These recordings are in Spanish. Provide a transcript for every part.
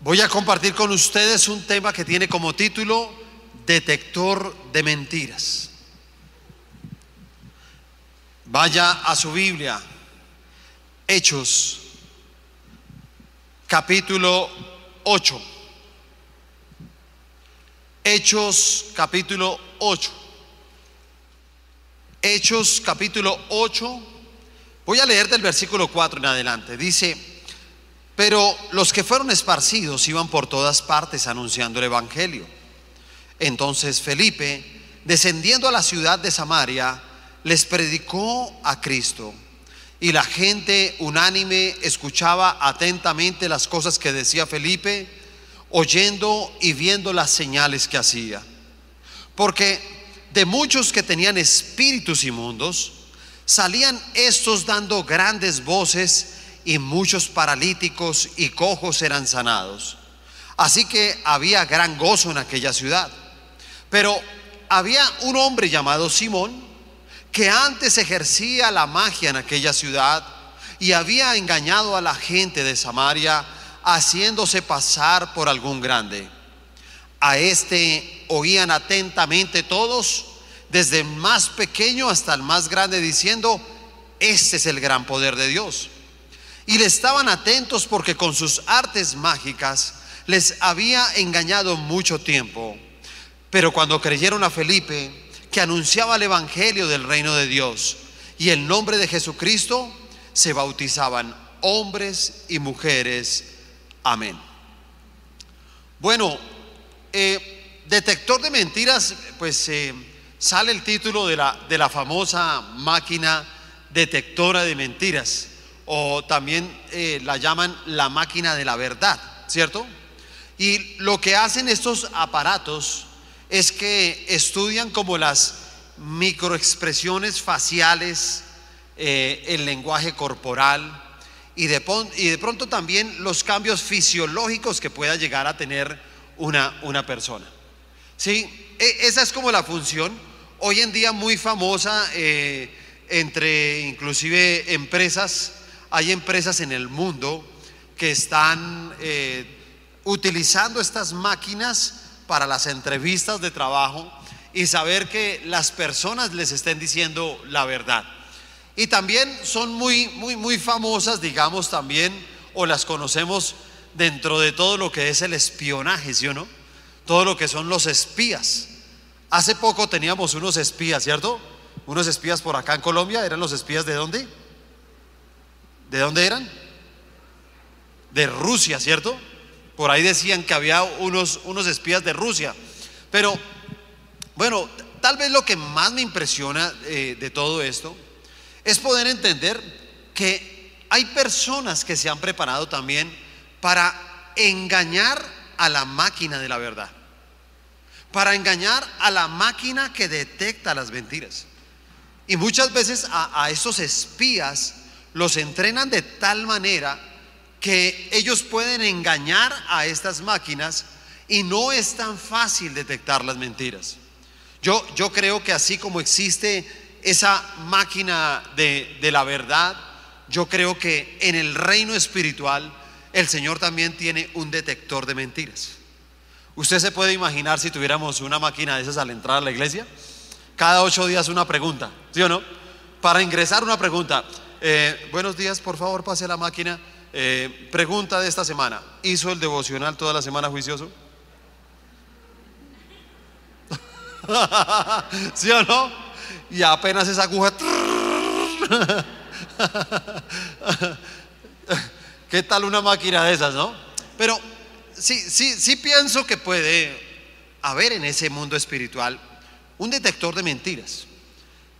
Voy a compartir con ustedes un tema que tiene como título Detector de Mentiras. Vaya a su Biblia, Hechos, capítulo 8. Hechos, capítulo 8. Hechos, capítulo 8. Voy a leer del versículo 4 en adelante. Dice, pero los que fueron esparcidos iban por todas partes anunciando el Evangelio. Entonces Felipe, descendiendo a la ciudad de Samaria, les predicó a Cristo. Y la gente unánime escuchaba atentamente las cosas que decía Felipe, oyendo y viendo las señales que hacía. Porque de muchos que tenían espíritus inmundos, salían estos dando grandes voces y muchos paralíticos y cojos eran sanados. Así que había gran gozo en aquella ciudad. Pero había un hombre llamado Simón que antes ejercía la magia en aquella ciudad y había engañado a la gente de Samaria haciéndose pasar por algún grande. A este oían atentamente todos, desde el más pequeño hasta el más grande, diciendo, este es el gran poder de Dios y le estaban atentos porque con sus artes mágicas les había engañado mucho tiempo. Pero cuando creyeron a Felipe, que anunciaba el Evangelio del reino de Dios y el nombre de Jesucristo, se bautizaban hombres y mujeres. Amén. Bueno, eh, detector de mentiras, pues eh, sale el título de la, de la famosa máquina detectora de mentiras o también eh, la llaman la máquina de la verdad, ¿cierto? Y lo que hacen estos aparatos es que estudian como las microexpresiones faciales, eh, el lenguaje corporal y de, pronto también los cambios fisiológicos que pueda llegar a tener una, una persona. ¿Sí? E, esa es como la función, hoy en día muy famosa eh, entre inclusive empresas hay empresas en el mundo que están eh, utilizando estas máquinas para las entrevistas de trabajo y saber que las personas les estén diciendo la verdad. Y también son muy, muy, muy famosas, digamos también, o las conocemos dentro de todo lo que es el espionaje, ¿sí o no? Todo lo que son los espías. Hace poco teníamos unos espías, ¿cierto? Unos espías por acá en Colombia, ¿eran los espías de dónde? ¿De dónde eran? De Rusia, ¿cierto? Por ahí decían que había unos, unos espías de Rusia. Pero, bueno, tal vez lo que más me impresiona eh, de todo esto es poder entender que hay personas que se han preparado también para engañar a la máquina de la verdad, para engañar a la máquina que detecta las mentiras. Y muchas veces a, a esos espías los entrenan de tal manera que ellos pueden engañar a estas máquinas y no es tan fácil detectar las mentiras. Yo, yo creo que así como existe esa máquina de, de la verdad, yo creo que en el reino espiritual el Señor también tiene un detector de mentiras. Usted se puede imaginar si tuviéramos una máquina de esas al entrar a la iglesia, cada ocho días una pregunta, ¿sí o no? Para ingresar una pregunta, eh, buenos días, por favor, pase la máquina. Eh, pregunta de esta semana. ¿Hizo el devocional toda la semana juicioso? ¿Sí o no? Y apenas esa aguja. ¿Qué tal una máquina de esas, no? Pero sí, sí, sí pienso que puede haber en ese mundo espiritual un detector de mentiras.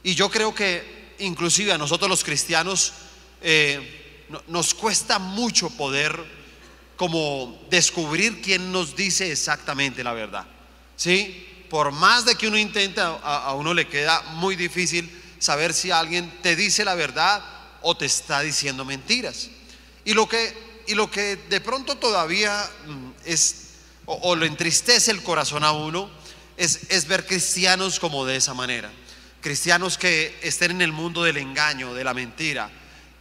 Y yo creo que inclusive a nosotros los cristianos eh, nos cuesta mucho poder como descubrir quién nos dice exactamente la verdad. ¿Sí? Por más de que uno intenta, a, uno le queda muy difícil saber si alguien te dice la verdad o te está diciendo mentiras. Y lo que, y lo que de pronto todavía mm, es, o, o lo entristece el corazón a uno, es, es ver cristianos como de esa manera cristianos que estén en el mundo del engaño, de la mentira,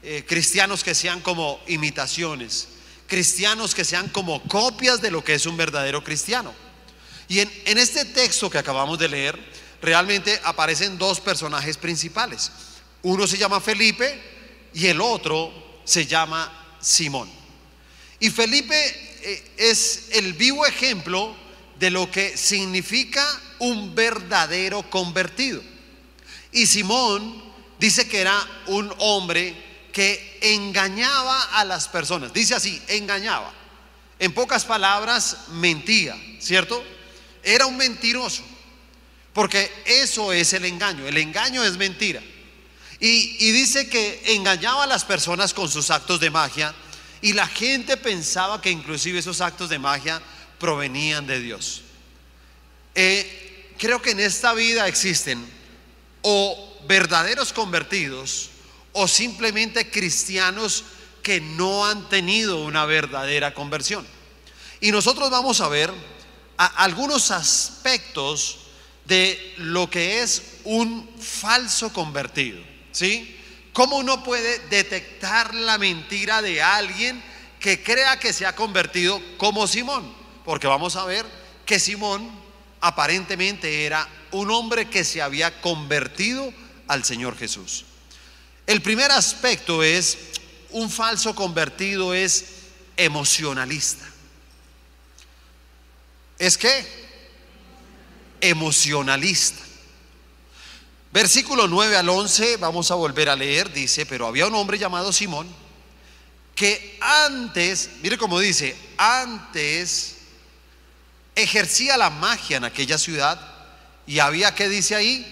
eh, cristianos que sean como imitaciones, cristianos que sean como copias de lo que es un verdadero cristiano. Y en, este texto que acabamos de leer, realmente aparecen dos personajes principales. Uno se llama Felipe y el otro se llama Simón. Y Felipe eh, es el vivo ejemplo de lo que significa un verdadero convertido. Y Simón dice que era un hombre que engañaba a las personas. Dice así, engañaba. En pocas palabras, mentía, ¿cierto? Era un mentiroso. Porque eso es el engaño. El engaño es mentira. Y, dice que engañaba a las personas con sus actos de magia y la gente pensaba que inclusive esos actos de magia provenían de Dios. Eh, creo que en esta vida existen o verdaderos convertidos o simplemente cristianos que no han tenido una verdadera conversión. Y nosotros vamos a ver algunos aspectos de lo que es un falso convertido. ¿Sí? ¿Cómo uno puede detectar la mentira de alguien que crea que se ha convertido como Simón? Porque vamos a ver que Simón aparentemente era un hombre que se había convertido al Señor Jesús. El primer aspecto es, un falso convertido es emocionalista. ¿Es qué? emocionalista. Versículo 9 al 11, vamos a volver a leer, dice, pero había un hombre llamado Simón que antes, mire cómo dice, antes ejercía la magia en aquella ciudad y había, ¿qué dice ahí?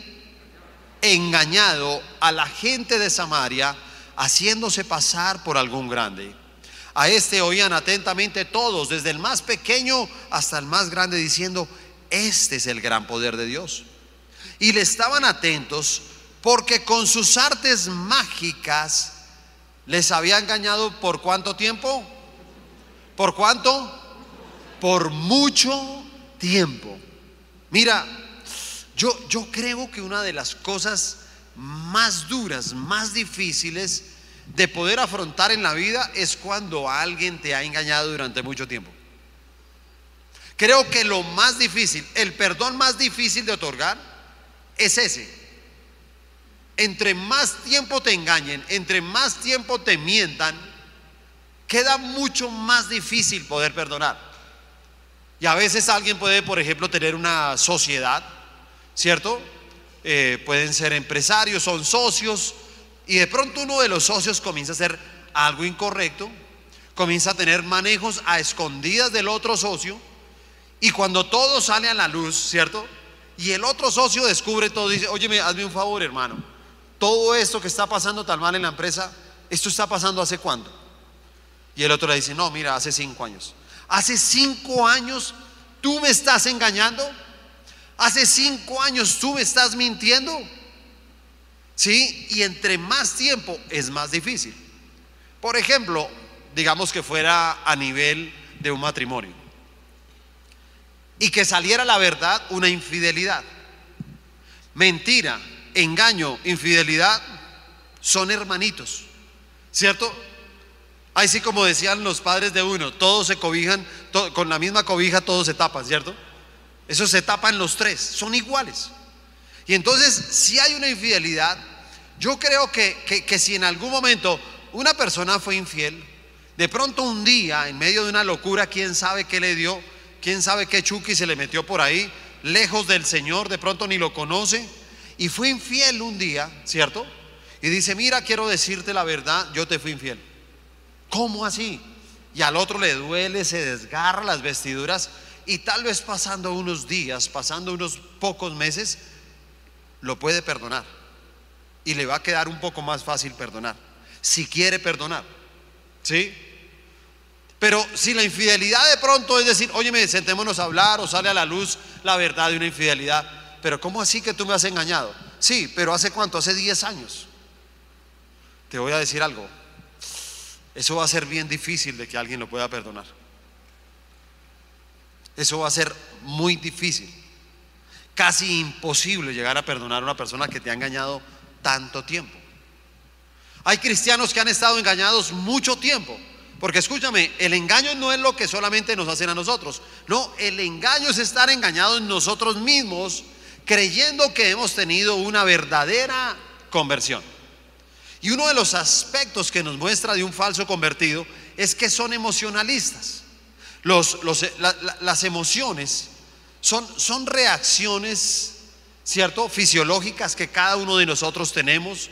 Engañado a la gente de Samaria, haciéndose pasar por algún grande. A este oían atentamente todos, desde el más pequeño hasta el más grande, diciendo, este es el gran poder de Dios. Y le estaban atentos porque con sus artes mágicas les había engañado por cuánto tiempo? ¿Por cuánto? Por mucho tiempo. Mira, yo, creo que una de las cosas más duras, más difíciles de poder afrontar en la vida es cuando alguien te ha engañado durante mucho tiempo. Creo que lo más difícil, el perdón más difícil de otorgar es ese. Entre más tiempo te engañen, entre más tiempo te mientan, queda mucho más difícil poder perdonar. Y a veces alguien puede, por ejemplo, tener una sociedad, ¿cierto? Eh, pueden ser empresarios, son socios, y de pronto uno de los socios comienza a hacer algo incorrecto, comienza a tener manejos a escondidas del otro socio, y cuando todo sale a la luz, ¿cierto? Y el otro socio descubre todo, dice, oye, hazme un favor, hermano. Todo esto que está pasando tan mal en la empresa, ¿esto está pasando hace cuándo? Y el otro le dice, no, mira, hace cinco años. Hace cinco años tú me estás engañando. Hace cinco años tú me estás mintiendo. ¿Sí? Y entre más tiempo es más difícil. Por ejemplo, digamos que fuera a nivel de un matrimonio y que saliera la verdad una infidelidad. Mentira, engaño, infidelidad son hermanitos, ¿cierto? Así como decían los padres de uno, todos se cobijan, con la misma cobija todos se tapan, ¿cierto? Eso se tapan los tres, son iguales. Y entonces, si hay una infidelidad, yo creo que, que, si en algún momento una persona fue infiel, de pronto un día, en medio de una locura, quién sabe qué le dio, quién sabe qué Chucky se le metió por ahí, lejos del Señor, de pronto ni lo conoce, y fue infiel un día, ¿cierto? Y dice, mira, quiero decirte la verdad, yo te fui infiel. ¿Cómo así? Y al otro le duele, se desgarra las vestiduras, y tal vez pasando unos días, pasando unos pocos meses, lo puede perdonar. Y le va a quedar un poco más fácil perdonar, si quiere perdonar. ¿Sí? Pero si la infidelidad de pronto es decir, óyeme, sentémonos a hablar o sale a la luz la verdad de una infidelidad. Pero ¿cómo así que tú me has engañado? Sí, pero ¿hace cuánto? Hace 10 años. Te voy a decir algo. Eso va a ser bien difícil de que alguien lo pueda perdonar. Eso va a ser muy difícil. Casi imposible llegar a perdonar a una persona que te ha engañado tanto tiempo. Hay cristianos que han estado engañados mucho tiempo Porque escúchame, el engaño no es lo que solamente nos hacen a nosotros. No, el engaño es estar engañados nosotros mismos creyendo que hemos tenido una verdadera conversión. Y uno de los aspectos que nos muestra de un falso convertido es que son emocionalistas. Los, las emociones son, son reacciones, ¿cierto? Fisiológicas que cada uno de nosotros tenemos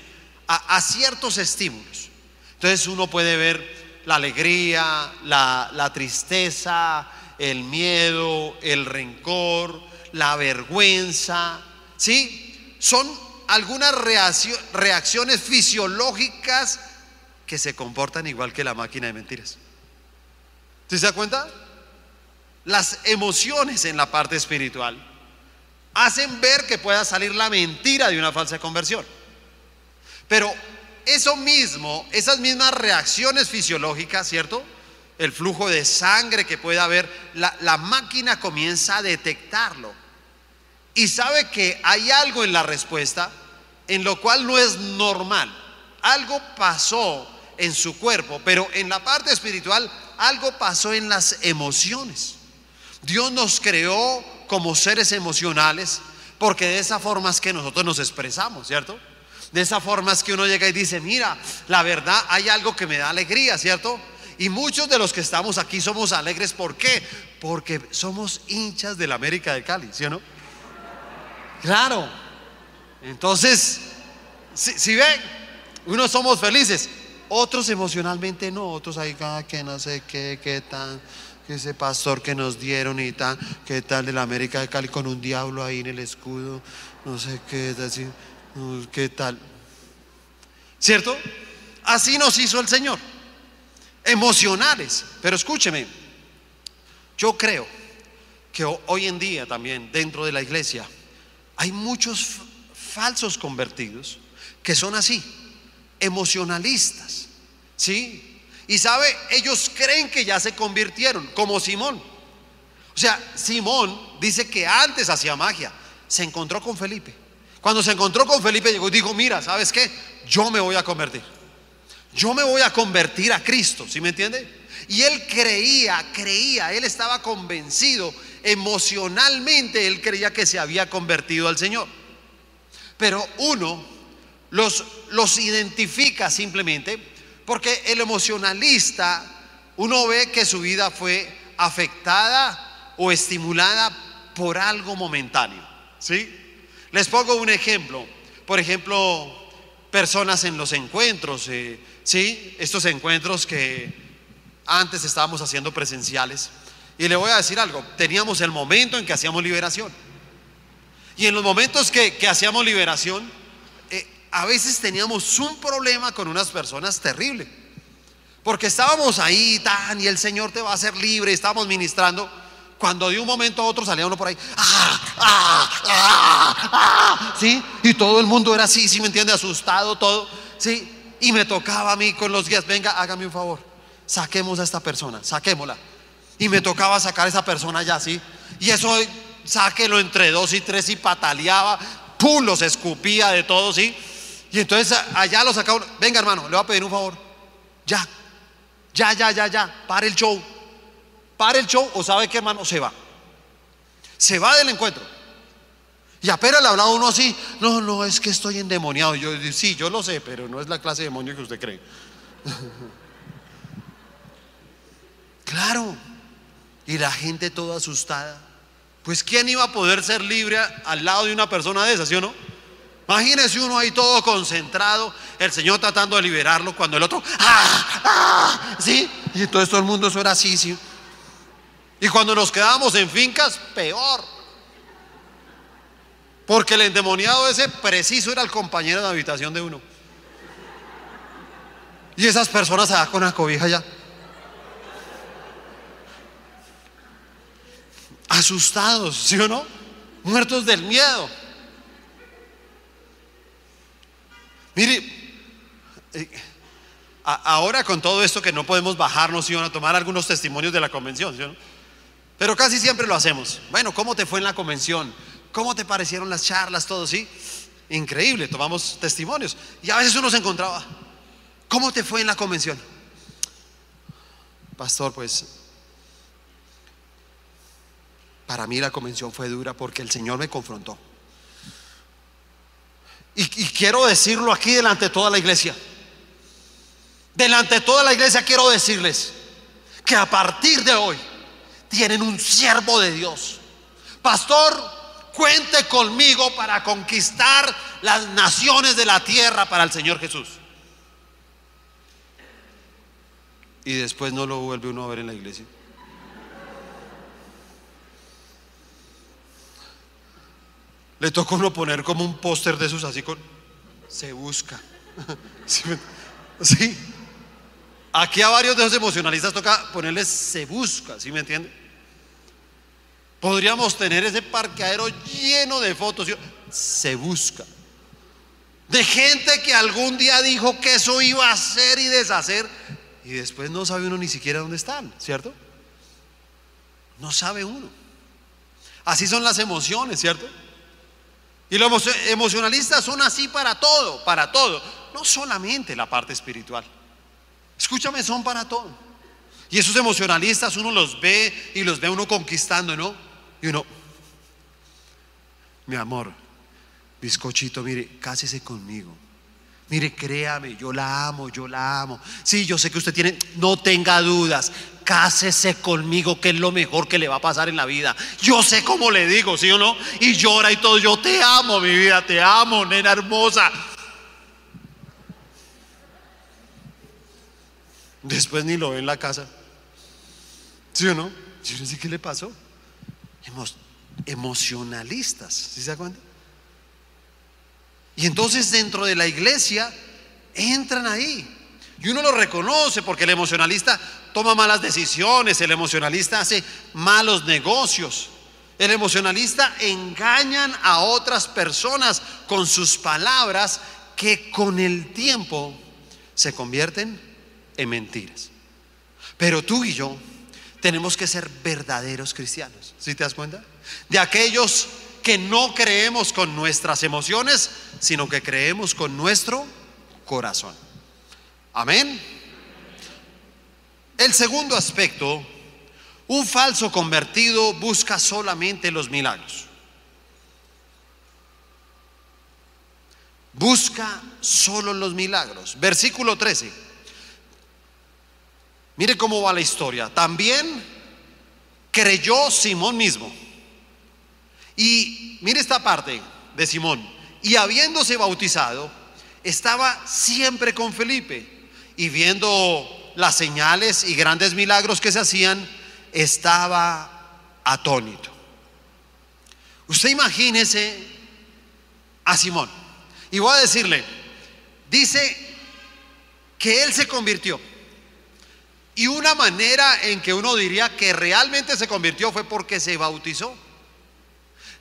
a, ciertos estímulos. Entonces uno puede ver la alegría, la, la tristeza, el miedo, el rencor, la vergüenza, ¿sí? Son algunas reacciones fisiológicas que se comportan igual que la máquina de mentiras. ¿Sí se da cuenta? Las emociones en la parte espiritual hacen ver que pueda salir la mentira de una falsa conversión. Pero eso mismo, esas mismas reacciones fisiológicas, ¿cierto? El flujo de sangre que puede haber, la, la máquina comienza a detectarlo y sabe que hay algo en la respuesta en lo cual no es normal. Algo pasó en su cuerpo, pero en la parte espiritual algo pasó en las emociones. Dios nos creó como seres emocionales porque de esa forma es que nosotros nos expresamos, ¿cierto? De esa forma es que uno llega y dice, mira, la verdad hay algo que me da alegría, ¿cierto? Y muchos de los que estamos aquí somos alegres, ¿por qué? Porque somos hinchas de la América de Cali, ¿sí o no? Claro. Entonces, si, ven, unos somos felices, otros emocionalmente no, otros hay ah, que no sé qué, qué que ese pastor que nos dieron y tal, qué tal de la América de Cali con un diablo ahí en el escudo, no sé qué, así, qué tal. ¿Cierto? Así nos hizo el Señor. Emocionales. Pero escúcheme, yo creo que hoy en día también dentro de la iglesia, hay muchos falsos convertidos que son así, emocionalistas, ¿sí? Y sabe, ellos creen que ya se convirtieron, como Simón. O sea, Simón dice que antes hacía magia, se encontró con Felipe. Cuando se encontró con Felipe llegó y dijo, mira, ¿sabes qué? Yo me voy a convertir. Yo me voy a convertir a Cristo, ¿sí me entiende? Y él creía, creía, él estaba convencido emocionalmente él creía que se había convertido al Señor. Pero uno los, los identifica simplemente porque el emocionalista, uno ve que su vida fue afectada o estimulada por algo momentáneo. ¿Sí? Les pongo un ejemplo. Por ejemplo, personas en los encuentros, eh, ¿sí? Estos encuentros que antes estábamos haciendo presenciales. Y le voy a decir algo, teníamos el momento en que hacíamos liberación. Y en los momentos que, hacíamos liberación, a veces teníamos un problema con unas personas terrible. Porque estábamos ahí tan y el Señor te va a hacer libre, estábamos ministrando. Cuando de un momento a otro salía uno por ahí, ¡ah, ah, ah, ah! ¿sí? Y todo el mundo era así, ¿sí me entiende? Asustado, todo, ¿sí? Y me tocaba a mí con los guías, venga, hágame un favor, saquemos a esta persona, saquémosla y me tocaba sacar a esa persona ya así. Y eso, sáquelo entre dos y tres y pataleaba, pum, los escupía de todos, ¿sí? Y entonces allá lo sacaba, venga hermano, le voy a pedir un favor, ya, ya, ya, ya, ya, para el show, para el show, o sabe qué hermano, se va, se va del encuentro. Y apenas le hablaba uno así, no, no, es que estoy endemoniado. Yo, sí, yo lo sé, pero no es la clase de demonio que usted cree. claro. Y la gente toda asustada. Pues ¿quién iba a poder ser libre al lado de una persona de esas, sí o no? Imagínese uno ahí todo concentrado, el Señor tratando de liberarlo cuando el otro, ¡ah! ¡ah! ¿Sí? Y entonces todo el mundo eso era así, ¿sí? Y cuando nos quedábamos en fincas, peor. Porque el endemoniado ese preciso era el compañero de habitación de uno. Y esas personas se con la cobija ya. asustados, ¿sí o no? Muertos del miedo. Mire, eh, ahora con todo esto que no podemos bajarnos y a tomar algunos testimonios de la convención, ¿sí no? Pero casi siempre lo hacemos. Bueno, ¿cómo te fue en la convención? ¿Cómo te parecieron las charlas, todo, sí? Increíble, tomamos testimonios. Y a veces uno se encontraba, ¿cómo te fue en la convención? pastor, pues para mí la convención fue dura porque el Señor me confrontó. Y, quiero decirlo aquí delante de toda la iglesia. Delante de toda la iglesia quiero decirles que a partir de hoy tienen un siervo de Dios. Pastor, cuente conmigo para conquistar las naciones de la tierra para el Señor Jesús. Y después no lo vuelve uno a ver en la iglesia. Le tocó uno poner como un póster de esos así con se busca. ¿Sí? Aquí a varios de esos emocionalistas toca ponerles se busca, ¿sí me entiende? Podríamos tener ese parqueadero lleno de fotos. Se busca. De gente que algún día dijo que eso iba a hacer y deshacer. Y después no sabe uno ni siquiera dónde están, ¿cierto? No sabe uno. Así son las emociones, ¿cierto? Y los emocionalistas son así para todo, para todo. No solamente la parte espiritual. Escúchame, son para todo. Y esos emocionalistas uno los ve y los ve uno conquistando, ¿no? Y uno, mi amor, bizcochito, mire, cásese conmigo. Mire, créame, yo la amo, yo la amo. Sí, yo sé que usted tiene, no tenga dudas, cásese conmigo, que es lo mejor que le va a pasar en la vida. Yo sé cómo le digo, ¿sí o no? Y llora y todo, yo te amo, mi vida, te amo, nena hermosa. Después ni lo ve en la casa. ¿Sí o no? Yo no sé qué le pasó. emocionalistas, ¿sí se da cuenta? Y entonces dentro de la iglesia entran ahí. Y uno lo reconoce porque el emocionalista toma malas decisiones, el emocionalista hace malos negocios. El emocionalista engañan a otras personas con sus palabras que con el tiempo se convierten en mentiras. Pero tú y yo tenemos que ser verdaderos cristianos. ¿Sí te das cuenta? De aquellos que no creemos con nuestras emociones, sino que creemos con nuestro corazón. Amén. El segundo aspecto, un falso convertido busca solamente los milagros. Busca solo los milagros. Versículo 13. Mire cómo va la historia. También creyó Simón mismo y mire esta parte de Simón. Y habiéndose bautizado, estaba siempre con Felipe. Y viendo las señales y grandes milagros que se hacían, estaba atónito. Usted imagínese a Simón. Y voy a decirle, dice que él se convirtió. Y una manera en que uno diría que realmente se convirtió fue porque se bautizó.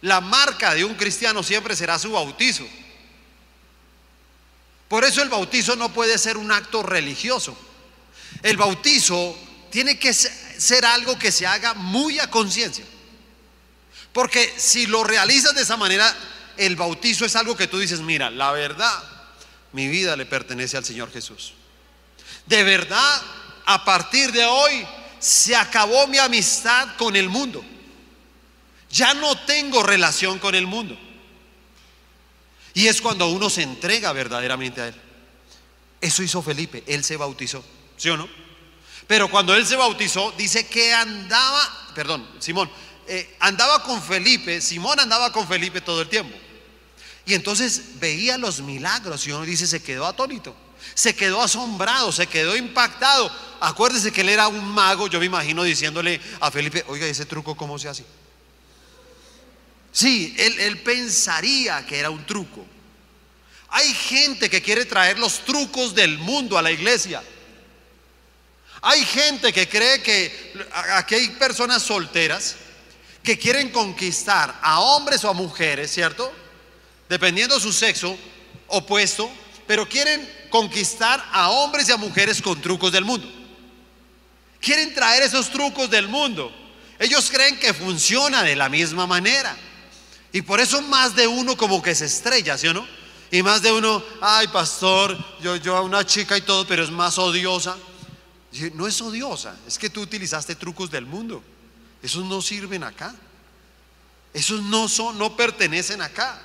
La marca de un cristiano siempre será su bautizo. Por eso el bautizo no puede ser un acto religioso. El bautizo tiene que ser algo que se haga muy a conciencia. Porque si lo realizas de esa manera, el bautizo es algo que tú dices, mira, la verdad, mi vida le pertenece al Señor Jesús. De verdad, a partir de hoy se acabó mi amistad con el mundo. Ya no tengo relación con el mundo. Y es cuando uno se entrega verdaderamente a Él. Eso hizo Felipe, Él se bautizó, ¿sí o no? Pero cuando Él se bautizó, dice que andaba, perdón, Simón, eh, andaba con Felipe, Simón andaba con Felipe todo el tiempo. Y entonces veía los milagros y uno dice, se quedó atónito, se quedó asombrado, se quedó impactado. Acuérdese que él era un mago, yo me imagino diciéndole a Felipe, oiga, ese truco, ¿cómo se hace? Sí, él, pensaría que era un truco. Hay gente que quiere traer los trucos del mundo a la iglesia. Hay gente que cree que aquí hay personas solteras que quieren conquistar a hombres o a mujeres, ¿cierto? Dependiendo de su sexo opuesto, pero quieren conquistar a hombres y a mujeres con trucos del mundo. Quieren traer esos trucos del mundo. Ellos creen que funciona de la misma manera. Y por eso más de uno como que se estrella, ¿sí o no? Y más de uno, ay pastor, yo, yo a una chica y todo, pero es más odiosa. No es odiosa, es que tú utilizaste trucos del mundo. Esos no sirven acá. Esos no son, no pertenecen acá.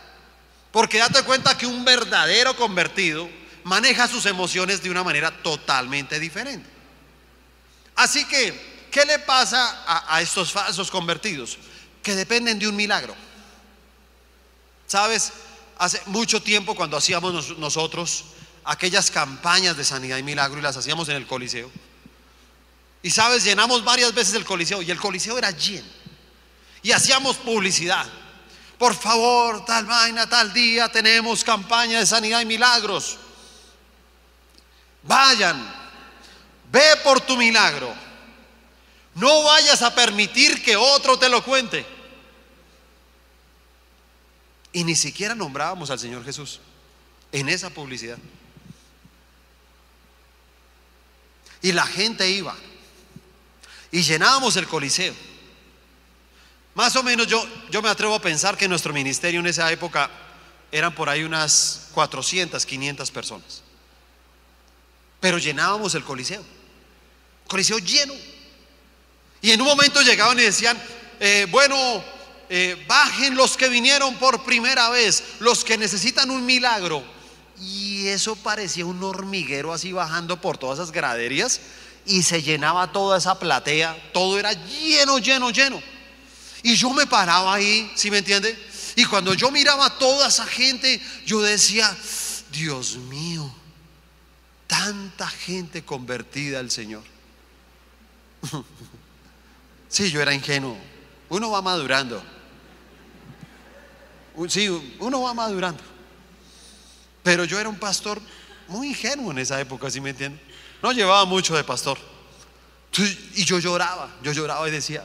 Porque date cuenta que un verdadero convertido maneja sus emociones de una manera totalmente diferente. Así que, ¿qué le pasa a, a estos falsos convertidos? Que dependen de un milagro. ¿Sabes? Hace mucho tiempo cuando hacíamos nosotros aquellas campañas de sanidad y milagro y las hacíamos en el Coliseo. Y sabes, llenamos varias veces el Coliseo y el Coliseo era lleno. Y hacíamos publicidad. Por favor, tal vaina, tal día tenemos campaña de sanidad y milagros. Vayan, ve por tu milagro. No vayas a permitir que otro te lo cuente. Y ni siquiera nombrábamos al Señor Jesús en esa publicidad. Y la gente iba y llenábamos el coliseo. Más o menos yo, yo me atrevo a pensar que nuestro ministerio en esa época eran por ahí unas 400, 500 personas. Pero llenábamos el coliseo. Coliseo lleno. Y en un momento llegaban y decían, eh, bueno, eh, bajen los que vinieron por primera vez, los que necesitan un milagro. Y eso parecía un hormiguero así bajando por todas esas graderías y se llenaba toda esa platea, todo era lleno, lleno, lleno. Y yo me paraba ahí, ¿sí me entiende? Y cuando yo miraba a toda esa gente, yo decía, Dios mío, tanta gente convertida al Señor. sí, yo era ingenuo. Uno va madurando. Sí, uno va madurando. Pero yo era un pastor muy ingenuo en esa época, ¿sí me entiende? No llevaba mucho de pastor. Y yo lloraba, yo lloraba y decía,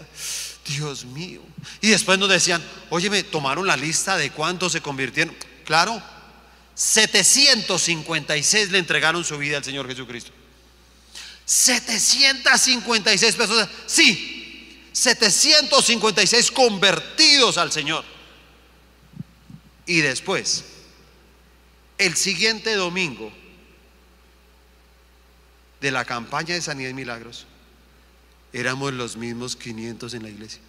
Dios mío. Y después nos decían, oye, me tomaron la lista de cuántos se convirtieron. Claro, 756 le entregaron su vida al Señor Jesucristo. 756 personas, sí, 756 convertidos al Señor. Y después, el siguiente domingo de la campaña de sanidad y milagros, éramos los mismos 500 en la iglesia.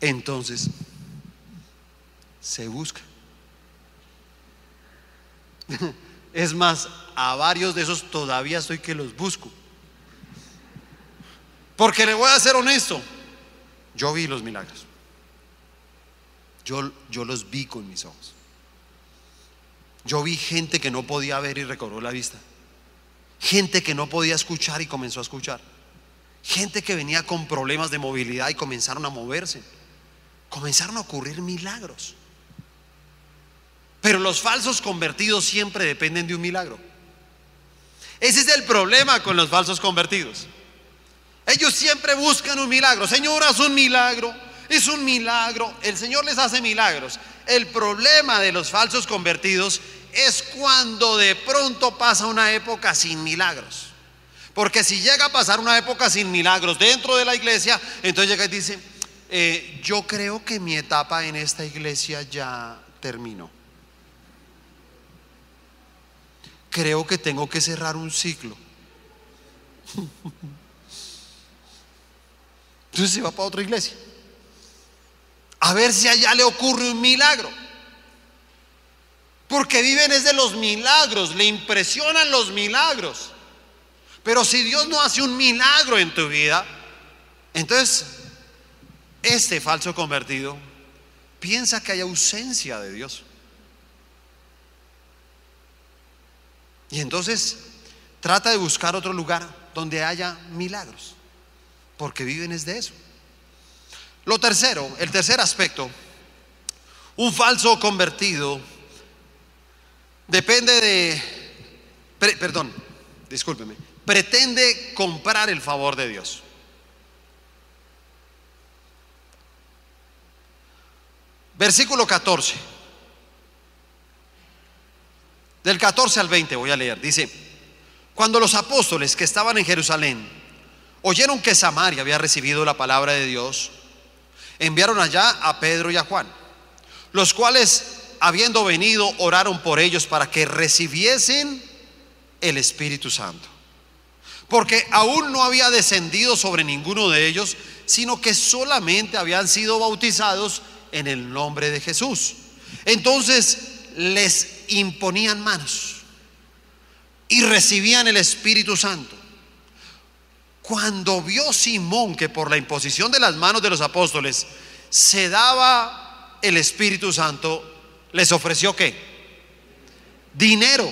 Entonces, se busca. Es más, a varios de esos todavía estoy que los busco. Porque le voy a ser honesto, yo vi los milagros. Yo, los vi con mis ojos. Yo vi gente que no podía ver y recobró la vista. Gente que no podía escuchar y comenzó a escuchar. Gente que venía con problemas de movilidad y comenzaron a moverse. Comenzaron a ocurrir milagros. Pero los falsos convertidos siempre dependen de un milagro. Ese es el problema con los falsos convertidos. Ellos siempre buscan un milagro. Señor, haz un milagro. Es un milagro. El Señor les hace milagros. El problema de los falsos convertidos es cuando de pronto pasa una época sin milagros. Porque si llega a pasar una época sin milagros dentro de la iglesia, entonces llega y dice, eh, yo creo que mi etapa en esta iglesia ya terminó. Creo que tengo que cerrar un ciclo. Entonces se va para otra iglesia. A ver si allá le ocurre un milagro. Porque viven es de los milagros, le impresionan los milagros. Pero si Dios no hace un milagro en tu vida, entonces este falso convertido piensa que hay ausencia de Dios. Y entonces trata de buscar otro lugar donde haya milagros, porque viven es de eso. Lo tercero, el tercer aspecto, un falso convertido depende de, perdón, discúlpeme, pretende comprar el favor de Dios. Versículo 14. Del 14 al 20 voy a leer. Dice, cuando los apóstoles que estaban en Jerusalén oyeron que Samaria había recibido la palabra de Dios, enviaron allá a Pedro y a Juan, los cuales habiendo venido, oraron por ellos para que recibiesen el Espíritu Santo. Porque aún no había descendido sobre ninguno de ellos, sino que solamente habían sido bautizados en el nombre de Jesús. Entonces les imponían manos y recibían el Espíritu Santo. Cuando vio Simón que por la imposición de las manos de los apóstoles se daba el Espíritu Santo, les ofreció qué? Dinero.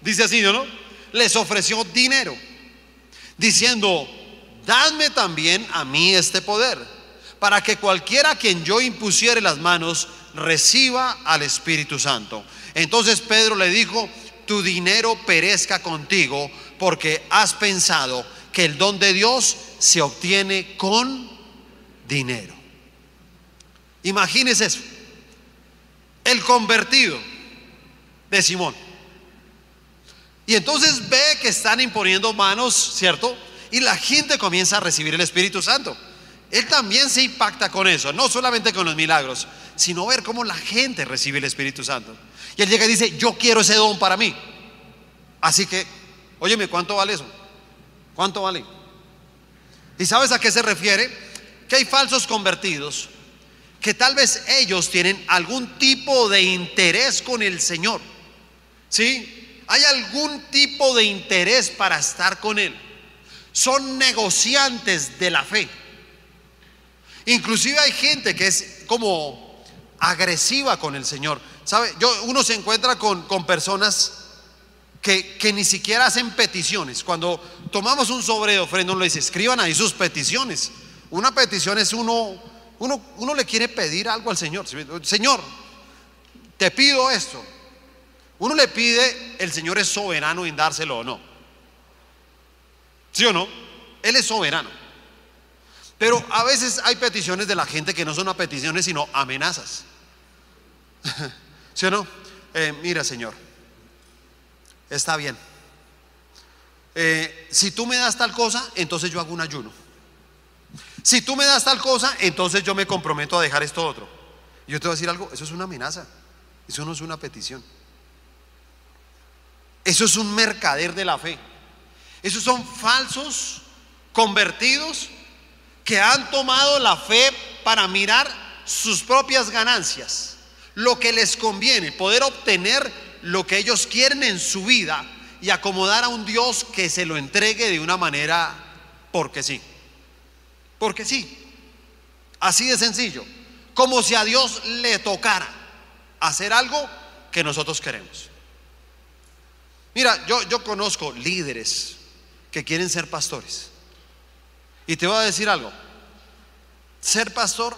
Dice así, ¿no? Les ofreció dinero, diciendo, dadme también a mí este poder, para que cualquiera a quien yo impusiere las manos reciba al Espíritu Santo. Entonces Pedro le dijo, tu dinero perezca contigo, porque has pensado que el don de Dios se obtiene con dinero. Imagínese eso. El convertido de Simón. Y entonces ve que están imponiendo manos, ¿cierto? Y la gente comienza a recibir el Espíritu Santo. Él también se impacta con eso, no solamente con los milagros, sino ver cómo la gente recibe el Espíritu Santo. Y él llega y dice, yo quiero ese don para mí. Así que, óyeme, ¿cuánto vale eso? ¿Cuánto vale? ¿Y sabes a qué se refiere? Que hay falsos convertidos que tal vez ellos tienen algún tipo de interés con el Señor. ¿Sí? Hay algún tipo de interés para estar con Él. Son negociantes de la fe. Inclusive hay gente que es como agresiva con el Señor. ¿Sabe? Yo, uno se encuentra con, con personas que, que, ni siquiera hacen peticiones. Cuando tomamos un sobre de ofrenda, uno le dice, escriban ahí sus peticiones. Una petición es uno uno, le quiere pedir algo al Señor. Señor, te pido esto. Uno le pide, el Señor es soberano en dárselo o no. ¿Sí o no? Él es soberano. Pero a veces hay peticiones de la gente que no son peticiones, sino amenazas. ¿Sí o no? Eh, mira, Señor, está bien. Eh, si tú me das tal cosa, entonces yo hago un ayuno. Si tú me das tal cosa, entonces yo me comprometo a dejar esto otro. Yo te voy a decir algo, eso es una amenaza, eso no es una petición. Eso es un mercader de la fe. Esos son falsos convertidos que han tomado la fe para mirar sus propias ganancias, lo que les conviene, poder obtener lo que ellos quieren en su vida y acomodar a un Dios que se lo entregue de una manera porque sí. Porque sí, así de sencillo, como si a Dios le tocara hacer algo que nosotros queremos. Mira, yo, conozco líderes que quieren ser pastores. Y te voy a decir algo, ser pastor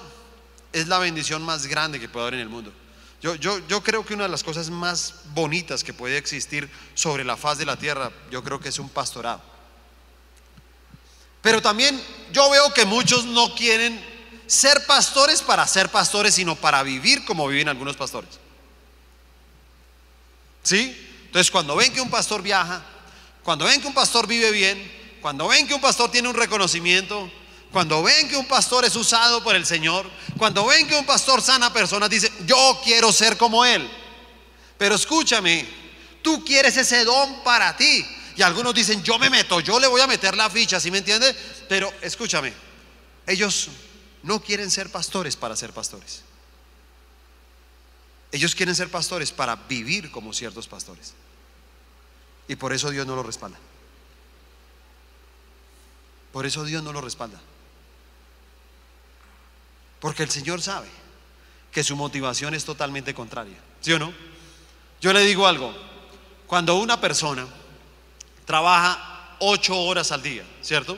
es la bendición más grande que puede haber en el mundo. Yo, creo que una de las cosas más bonitas que puede existir sobre la faz de la tierra, yo creo que es un pastorado. Pero también yo veo que muchos no quieren ser pastores para ser pastores, sino para vivir como viven algunos pastores. ¿Sí? Entonces cuando ven que un pastor viaja, cuando ven que un pastor vive bien, cuando ven que un pastor tiene un reconocimiento, cuando ven que un pastor es usado por el Señor, cuando ven que un pastor sana personas, dice, yo quiero ser como él. Pero escúchame, tú quieres ese don para ti. Y algunos dicen, yo me meto, yo le voy a meter la ficha, ¿sí me entiende? Pero escúchame, ellos no quieren ser pastores para ser pastores. Ellos quieren ser pastores para vivir como ciertos pastores. Y por eso Dios no lo respalda. Por eso Dios no lo respalda. Porque el Señor sabe que su motivación es totalmente contraria. ¿Sí o no? Yo le digo algo. Cuando una persona trabaja ocho horas al día, ¿cierto?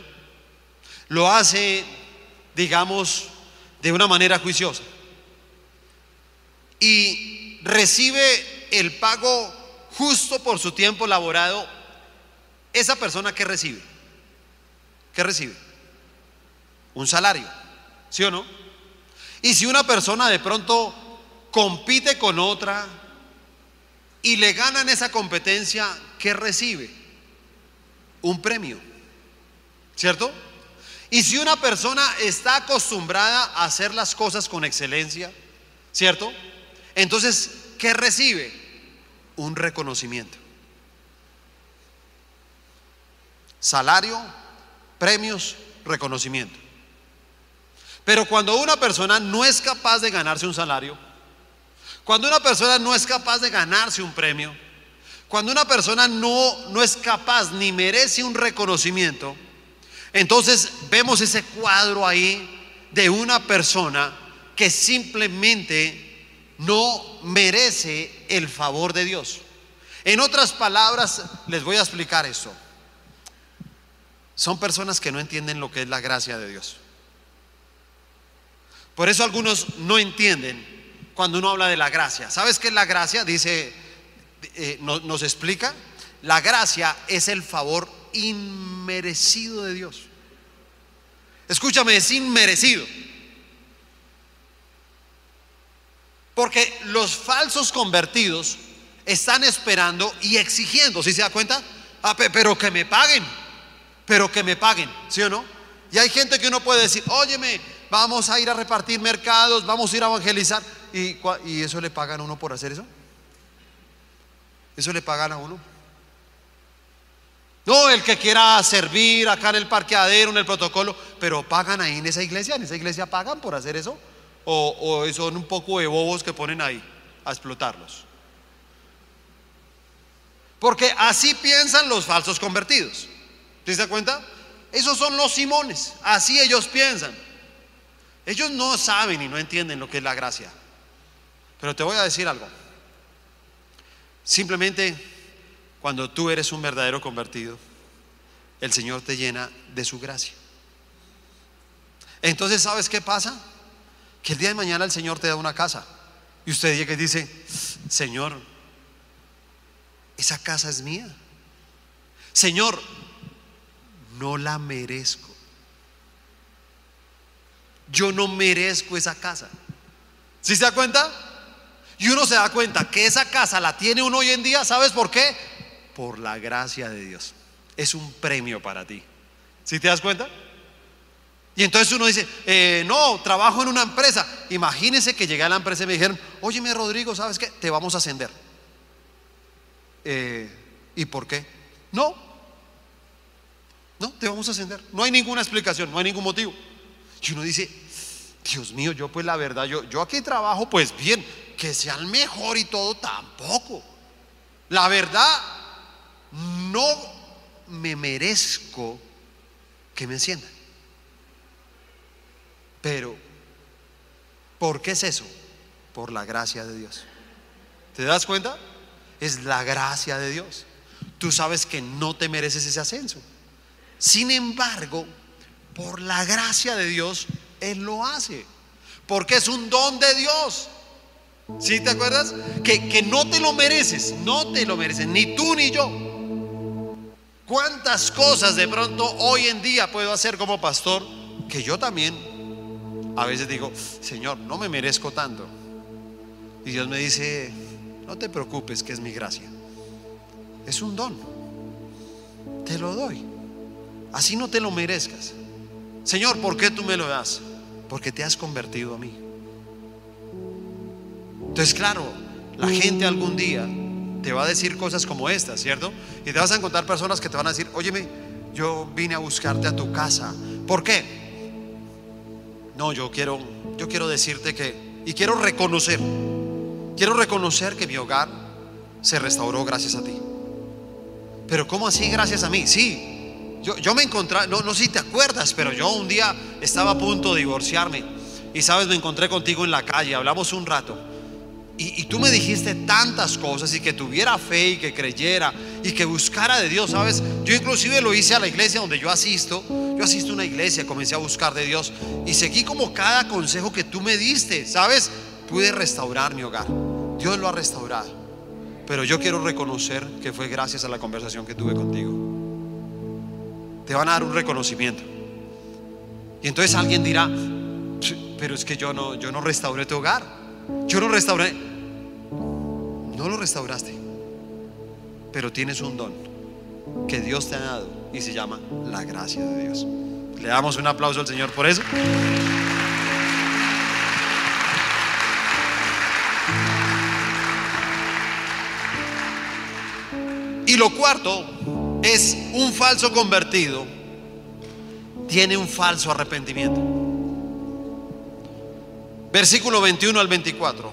Lo hace, digamos, de una manera juiciosa. Y recibe el pago justo por su tiempo laborado. Esa persona que recibe, ¿qué recibe? Un salario, ¿sí o no? Y si una persona de pronto compite con otra y le gana en esa competencia, ¿qué recibe? un premio. ¿Cierto? Y si una persona está acostumbrada a hacer las cosas con excelencia, ¿cierto? Entonces, ¿qué recibe? Un reconocimiento. Salario, premios, reconocimiento. Pero cuando una persona no es capaz de ganarse un salario, cuando una persona no es capaz de ganarse un premio, cuando una persona no, no es capaz ni merece un reconocimiento, entonces vemos ese cuadro ahí de una persona que simplemente no merece el favor de Dios. En otras palabras, les voy a explicar esto. Son personas que no entienden lo que es la gracia de Dios. Por eso algunos no entienden cuando uno habla de la gracia. ¿Sabes qué es la gracia? Dice, eh, nos explica. La gracia es el favor inmerecido de Dios. Escúchame, es inmerecido. Porque los falsos convertidos están esperando y exigiendo, ¿sí se da cuenta? Ah, pero que me paguen, pero que me paguen, ¿sí o no? Y hay gente que uno puede decir, óyeme, vamos a ir a repartir mercados, vamos a ir a evangelizar. ¿Y, eso le pagan a uno por hacer eso? ¿Eso le pagan a uno? No, el que quiera servir acá en el parqueadero, en el protocolo, pero pagan ahí en esa iglesia, en esa iglesia pagan por hacer eso o, son un poco de bobos que ponen ahí a explotarlos. Porque así piensan los falsos convertidos. ¿Te das cuenta? Esos son los Simones, así ellos piensan. Ellos no saben y no entienden lo que es la gracia. Pero te voy a decir algo. Simplemente cuando tú eres un verdadero convertido, el Señor te llena de su gracia. Entonces, ¿sabes qué pasa? que el día de mañana el Señor te da una casa y usted llega y dice, Señor, esa casa es mía. Señor, no la merezco. Yo no merezco esa casa. ¿Sí se da cuenta? Y uno se da cuenta que esa casa la tiene uno hoy en día, ¿sabes por qué? Por la gracia de Dios. Es un premio para ti. ¿Sí te das cuenta? Y entonces uno dice, eh, no, trabajo en una empresa. Imagínense que llegué a la empresa y me dijeron, óyeme Rodrigo, ¿sabes qué? Te vamos a ascender. Eh, ¿Y por qué? No, no, te vamos a ascender. No hay ninguna explicación, no hay ningún motivo. Y uno dice, Dios mío, yo pues la verdad, yo, yo aquí trabajo pues bien, que sea el mejor y todo tampoco. La verdad, no me merezco que me asciendan. Pero, ¿por qué es eso? Por la gracia de Dios. ¿Te das cuenta? Es la gracia de Dios. Tú sabes que no te mereces ese ascenso. Sin embargo, por la gracia de Dios, Él lo hace. Porque es un don de Dios. ¿Sí te acuerdas? Que, que no te lo mereces, no te lo mereces, ni tú ni yo. ¿Cuántas cosas de pronto hoy en día puedo hacer como pastor que yo también a veces digo, Señor, no me merezco tanto. Y Dios me dice, no te preocupes, que es mi gracia. Es un don. Te lo doy. Así no te lo merezcas. Señor, ¿por qué tú me lo das? Porque te has convertido a mí. Entonces, claro, la gente algún día te va a decir cosas como estas, ¿cierto? Y te vas a encontrar personas que te van a decir, óyeme, yo vine a buscarte a tu casa. ¿Por qué? No, yo quiero, yo quiero decirte que, y quiero reconocer, quiero reconocer que mi hogar se restauró gracias a ti. Pero ¿cómo así gracias a mí? Sí, yo, me encontré, no, no sé si te acuerdas, pero yo un día estaba a punto de divorciarme y sabes, me encontré contigo en la calle, hablamos un rato. Y, y, tú me dijiste tantas cosas y que tuviera fe y que creyera y que buscara de Dios, ¿sabes? Yo inclusive lo hice a la iglesia donde yo asisto yo asisto a una iglesia, comencé a buscar de Dios y seguí como cada consejo que tú me diste, ¿sabes? Pude restaurar mi hogar. Dios lo ha restaurado. Pero yo quiero reconocer que fue gracias a la conversación que tuve contigo. Te van a dar un reconocimiento. Y entonces alguien dirá, pero es que yo no, yo no restauré tu hogar. Yo no restauré. No lo restauraste. Pero tienes un don que Dios te ha dado y se llama la gracia de Dios. Le damos un aplauso al Señor por eso. Y lo cuarto es un falso convertido, tiene un falso arrepentimiento. Versículo 21 al 24.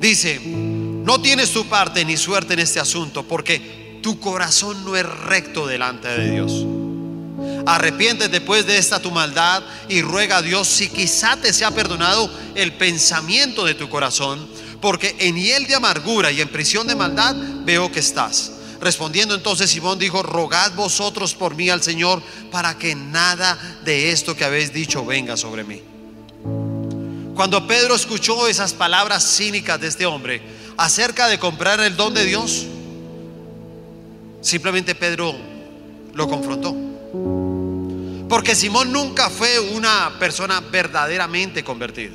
Dice, no tienes tu parte ni suerte en este asunto porque tu corazón no es recto delante de Dios. Arrepiéntete después de esta tu maldad y ruega a Dios si quizá te sea perdonado el pensamiento de tu corazón, porque en hiel de amargura y en prisión de maldad veo que estás. Respondiendo entonces Simón dijo, rogad vosotros por mí al Señor para que nada de esto que habéis dicho venga sobre mí. Cuando Pedro escuchó esas palabras cínicas de este hombre acerca de comprar el don de Dios, simplemente Pedro lo confrontó. Porque Simón nunca fue una persona verdaderamente convertida.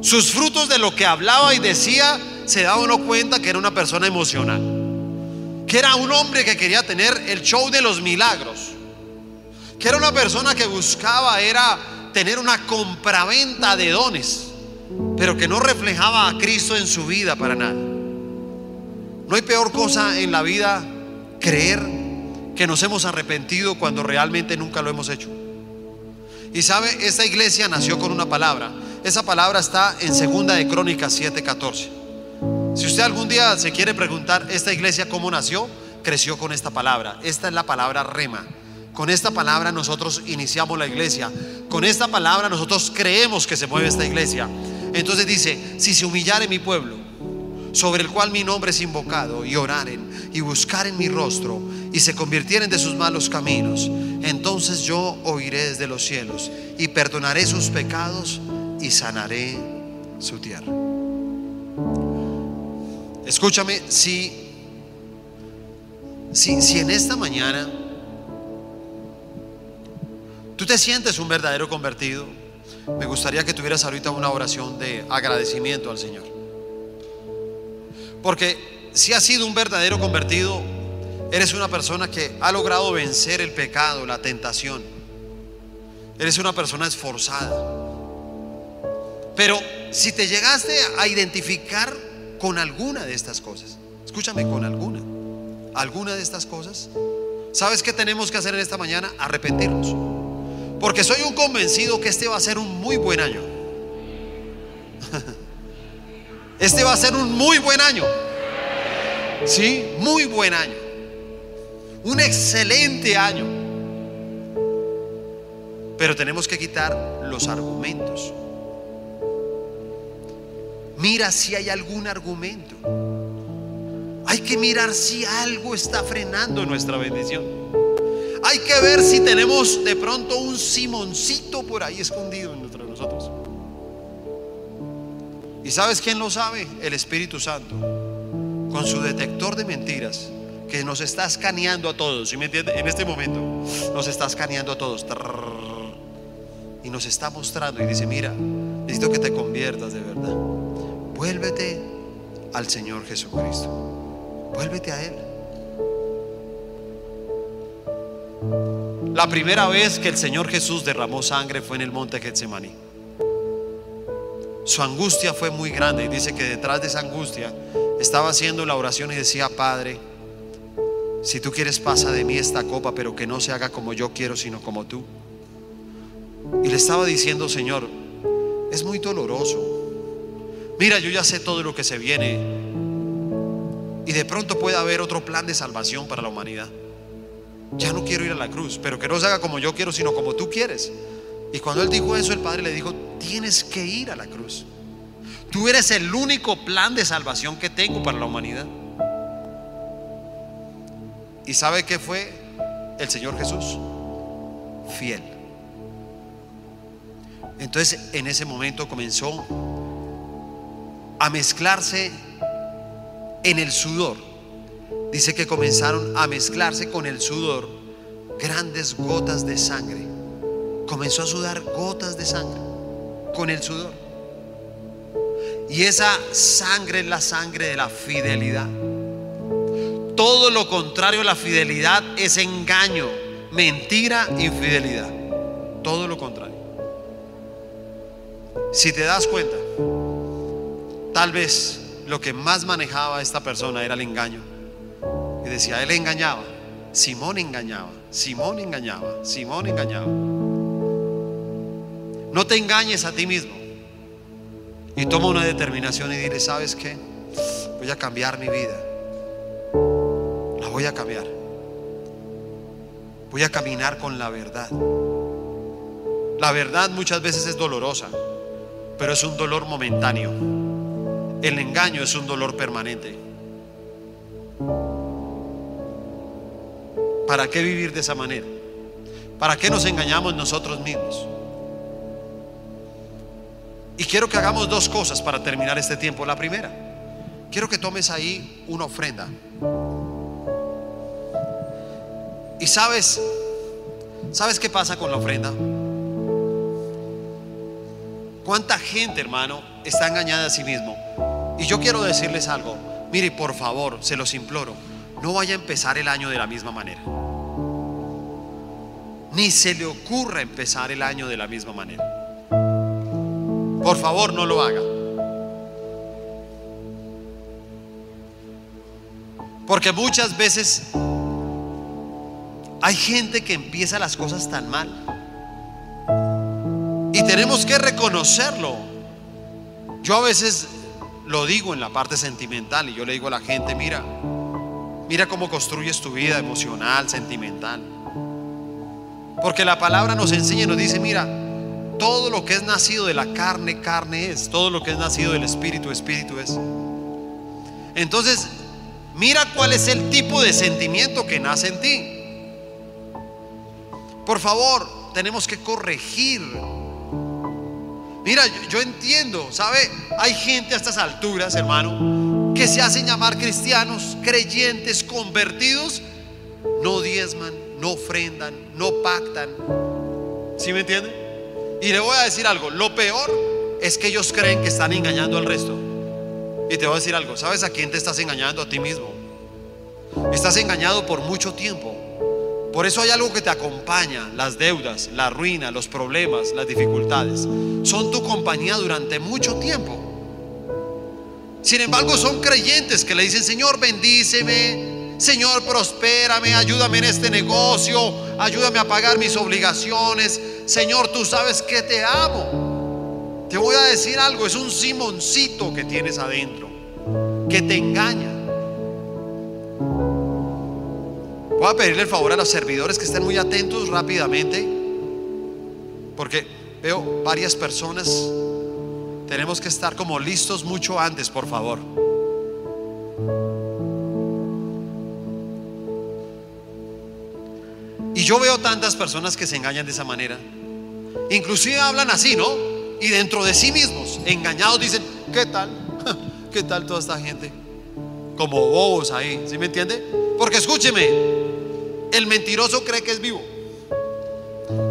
Sus frutos de lo que hablaba y decía se daba uno cuenta que era una persona emocional. Que era un hombre que quería tener el show de los milagros. Que era una persona que buscaba era tener una compraventa de dones, pero que no reflejaba a Cristo en su vida para nada. No hay peor cosa en la vida creer que nos hemos arrepentido cuando realmente nunca lo hemos hecho. Y sabe, esta iglesia nació con una palabra. Esa palabra está en segunda de Crónicas 7:14. Si usted algún día se quiere preguntar esta iglesia cómo nació, creció con esta palabra. Esta es la palabra rema. Con esta palabra nosotros iniciamos la iglesia. Con esta palabra nosotros creemos que se mueve esta iglesia. Entonces dice, si se humillare mi pueblo, sobre el cual mi nombre es invocado, y oraren y buscaren mi rostro, y se convirtieren de sus malos caminos, entonces yo oiré desde los cielos y perdonaré sus pecados y sanaré su tierra. Escúchame, si, si, si en esta mañana tú te sientes un verdadero convertido, me gustaría que tuvieras ahorita una oración de agradecimiento al Señor. Porque si has sido un verdadero convertido, eres una persona que ha logrado vencer el pecado, la tentación. Eres una persona esforzada. Pero si te llegaste a identificar con alguna de estas cosas, escúchame, con alguna, alguna de estas cosas, ¿sabes qué tenemos que hacer en esta mañana? Arrepentirnos. Porque soy un convencido que este va a ser un muy buen año. Este va a ser un muy buen año. Sí, muy buen año. Un excelente año. Pero tenemos que quitar los argumentos. Mira si hay algún argumento. Hay que mirar si algo está frenando nuestra bendición. Hay que ver si tenemos de pronto un Simoncito por ahí escondido entre nosotros. ¿Y sabes quién lo sabe? El Espíritu Santo. Con su detector de mentiras que nos está escaneando a todos. ¿Sí me? En este momento nos está escaneando a todos. Y nos está mostrando y dice, mira, necesito que te conviertas de verdad. Vuélvete al Señor Jesucristo. Vuélvete a Él. La primera vez que el Señor Jesús derramó sangre fue en el monte Getsemaní. Su angustia fue muy grande y dice que detrás de esa angustia estaba haciendo la oración y decía, Padre, si tú quieres pasa de mí esta copa, pero que no se haga como yo quiero, sino como tú. Y le estaba diciendo, Señor, es muy doloroso. Mira, yo ya sé todo lo que se viene. Y de pronto puede haber otro plan de salvación para la humanidad. Ya no quiero ir a la cruz, pero que no se haga como yo quiero, sino como tú quieres. Y cuando él dijo eso, el Padre le dijo, tienes que ir a la cruz. Tú eres el único plan de salvación que tengo para la humanidad. ¿Y sabe qué fue el Señor Jesús? Fiel. Entonces en ese momento comenzó a mezclarse en el sudor. Dice que comenzaron a mezclarse con el sudor grandes gotas de sangre comenzó a sudar gotas de sangre con el sudor. Y esa sangre es la sangre de la fidelidad. Todo lo contrario a la fidelidad es engaño, mentira, infidelidad. Todo lo contrario. Si te das cuenta, tal vez lo que más manejaba esta persona era el engaño. Y decía, él engañaba. Simón engañaba, Simón engañaba, Simón engañaba. No te engañes a ti mismo. Y toma una determinación y dile, ¿sabes qué? Voy a cambiar mi vida. La voy a cambiar. Voy a caminar con la verdad. La verdad muchas veces es dolorosa, pero es un dolor momentáneo. El engaño es un dolor permanente. ¿Para qué vivir de esa manera? ¿Para qué nos engañamos nosotros mismos? Y quiero que hagamos dos cosas para terminar este tiempo. La primera, quiero que tomes ahí una ofrenda. Y sabes, ¿sabes qué pasa con la ofrenda? ¿Cuánta gente, hermano, está engañada a sí mismo? Y yo quiero decirles algo. Mire, por favor, se los imploro, no vaya a empezar el año de la misma manera. Ni se le ocurra empezar el año de la misma manera. Por favor, no lo haga. Porque muchas veces hay gente que empieza las cosas tan mal. Y tenemos que reconocerlo. Yo a veces lo digo en la parte sentimental y yo le digo a la gente, mira, mira cómo construyes tu vida emocional, sentimental. Porque la palabra nos enseña y nos dice, mira, todo lo que es nacido de la carne, carne es. Todo lo que es nacido del espíritu, espíritu es. Entonces, mira cuál es el tipo de sentimiento que nace en ti. Por favor, tenemos que corregir. Mira, yo entiendo, ¿sabe? Hay gente a estas alturas, hermano, que se hacen llamar cristianos, creyentes, convertidos, no diezman, no ofrendan, no pactan. ¿Sí me entienden? Y le voy a decir algo, lo peor es que ellos creen que están engañando al resto. Y te voy a decir algo, ¿sabes a quién te estás engañando? A ti mismo. Estás engañado por mucho tiempo. Por eso hay algo que te acompaña, las deudas, la ruina, los problemas, las dificultades. Son tu compañía durante mucho tiempo. Sin embargo, son creyentes que le dicen, Señor, bendíceme, Señor, prospérame, ayúdame en este negocio, ayúdame a pagar mis obligaciones. Señor, tú sabes que te amo. Te voy a decir algo, es un Simoncito que tienes adentro, que te engaña. Voy a pedirle el favor a los servidores que estén muy atentos rápidamente, porque veo varias personas. Tenemos que estar como listos mucho antes, por favor. Y yo veo tantas personas que se engañan de esa manera. Inclusive hablan así, ¿no? Y dentro de sí mismos, engañados, dicen, ¿qué tal? ¿Qué tal toda esta gente? Como bobos ahí, ¿sí me entiende? Porque escúcheme, el mentiroso cree que es vivo.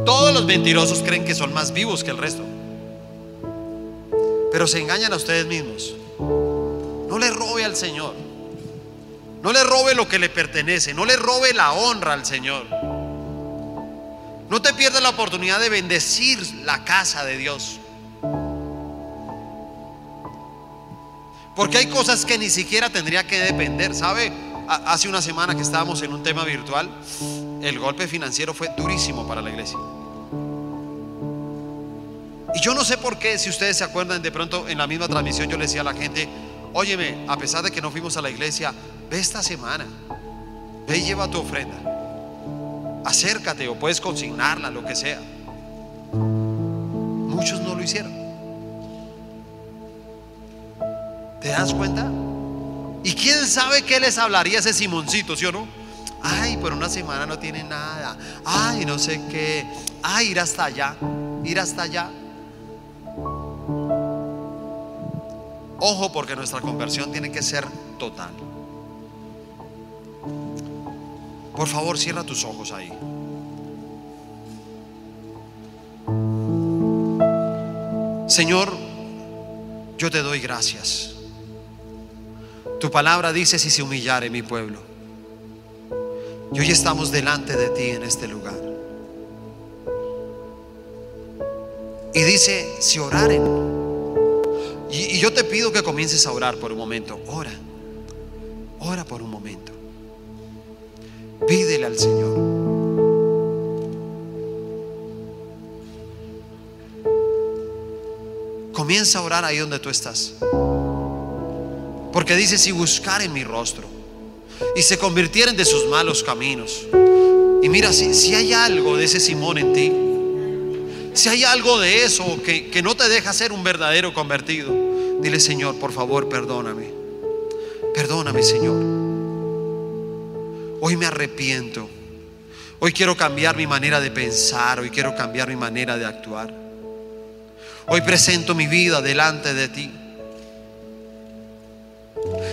Todos los mentirosos creen que son más vivos que el resto. Pero se engañan a ustedes mismos. No le robe al Señor. No le robe lo que le pertenece. No le robe la honra al Señor. No te pierdas la oportunidad de bendecir la casa de Dios. Porque hay cosas que ni siquiera tendría que depender. ¿Sabe? Hace una semana que estábamos en un tema virtual, el golpe financiero fue durísimo para la iglesia. Y yo no sé por qué, si ustedes se acuerdan, de pronto en la misma transmisión yo le decía a la gente, óyeme, a pesar de que no fuimos a la iglesia, ve esta semana, ve y lleva tu ofrenda. Acércate o puedes consignarla, lo que sea. Muchos no lo hicieron. ¿Te das cuenta? ¿Y quién sabe qué les hablaría ese Simoncito, sí o no? Ay, por una semana no tiene nada. Ay, no sé qué. Ay, ir hasta allá. Ir hasta allá. Ojo porque nuestra conversión tiene que ser total. Por favor, cierra tus ojos ahí. Señor, yo te doy gracias. Tu palabra dice si se humillare mi pueblo. Y hoy estamos delante de ti en este lugar. Y dice, si oraren. Y, y, yo te pido que comiences a orar por un momento. Ora. Ora por un momento. Pídele al Señor. Comienza a orar ahí donde tú estás. Porque dice, si buscar en mi rostro y se convirtieren de sus malos caminos. Y mira, si, si hay algo de ese Simón en ti, si hay algo de eso que, que no te deja ser un verdadero convertido, dile, Señor, por favor, perdóname. Perdóname, Señor. Hoy me arrepiento. Hoy quiero cambiar mi manera de pensar. Hoy quiero cambiar mi manera de actuar. Hoy presento mi vida delante de ti.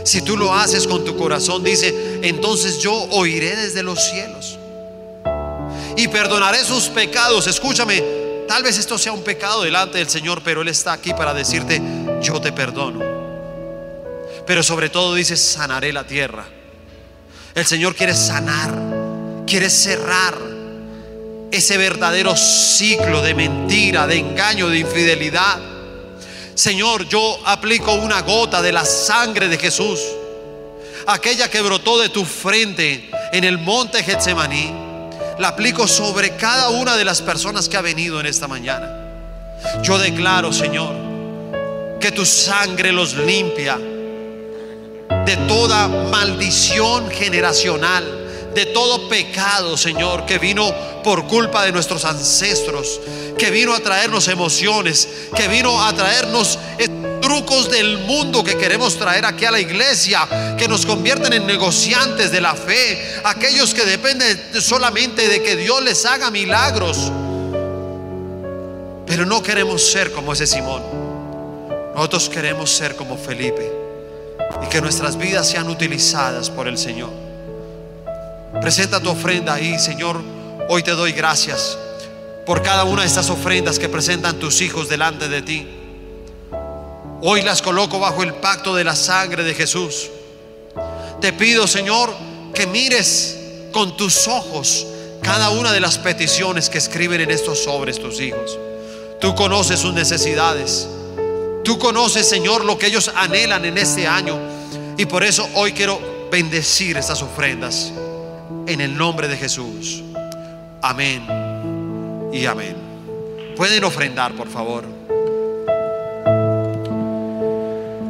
Si tú lo haces con tu corazón, dice, entonces yo oiré desde los cielos y perdonaré sus pecados. Escúchame, tal vez esto sea un pecado delante del Señor, pero Él está aquí para decirte, yo te perdono. Pero sobre todo dice, sanaré la tierra. El Señor quiere sanar, quiere cerrar ese verdadero ciclo de mentira, de engaño, de infidelidad. Señor, yo aplico una gota de la sangre de Jesús, aquella que brotó de tu frente en el monte Getsemaní, la aplico sobre cada una de las personas que ha venido en esta mañana. Yo declaro, Señor, que tu sangre los limpia de toda maldición generacional de todo pecado, Señor, que vino por culpa de nuestros ancestros, que vino a traernos emociones, que vino a traernos trucos del mundo que queremos traer aquí a la iglesia, que nos convierten en negociantes de la fe, aquellos que dependen solamente de que Dios les haga milagros. Pero no queremos ser como ese Simón. Nosotros queremos ser como Felipe y que nuestras vidas sean utilizadas por el Señor. Presenta tu ofrenda ahí, Señor. Hoy te doy gracias por cada una de estas ofrendas que presentan tus hijos delante de ti. Hoy las coloco bajo el pacto de la sangre de Jesús. Te pido, Señor, que mires con tus ojos cada una de las peticiones que escriben en estos sobres tus hijos. Tú conoces sus necesidades. Tú conoces, Señor, lo que ellos anhelan en este año. Y por eso hoy quiero bendecir estas ofrendas en el nombre de Jesús. Amén y amén. Pueden ofrendar, por favor.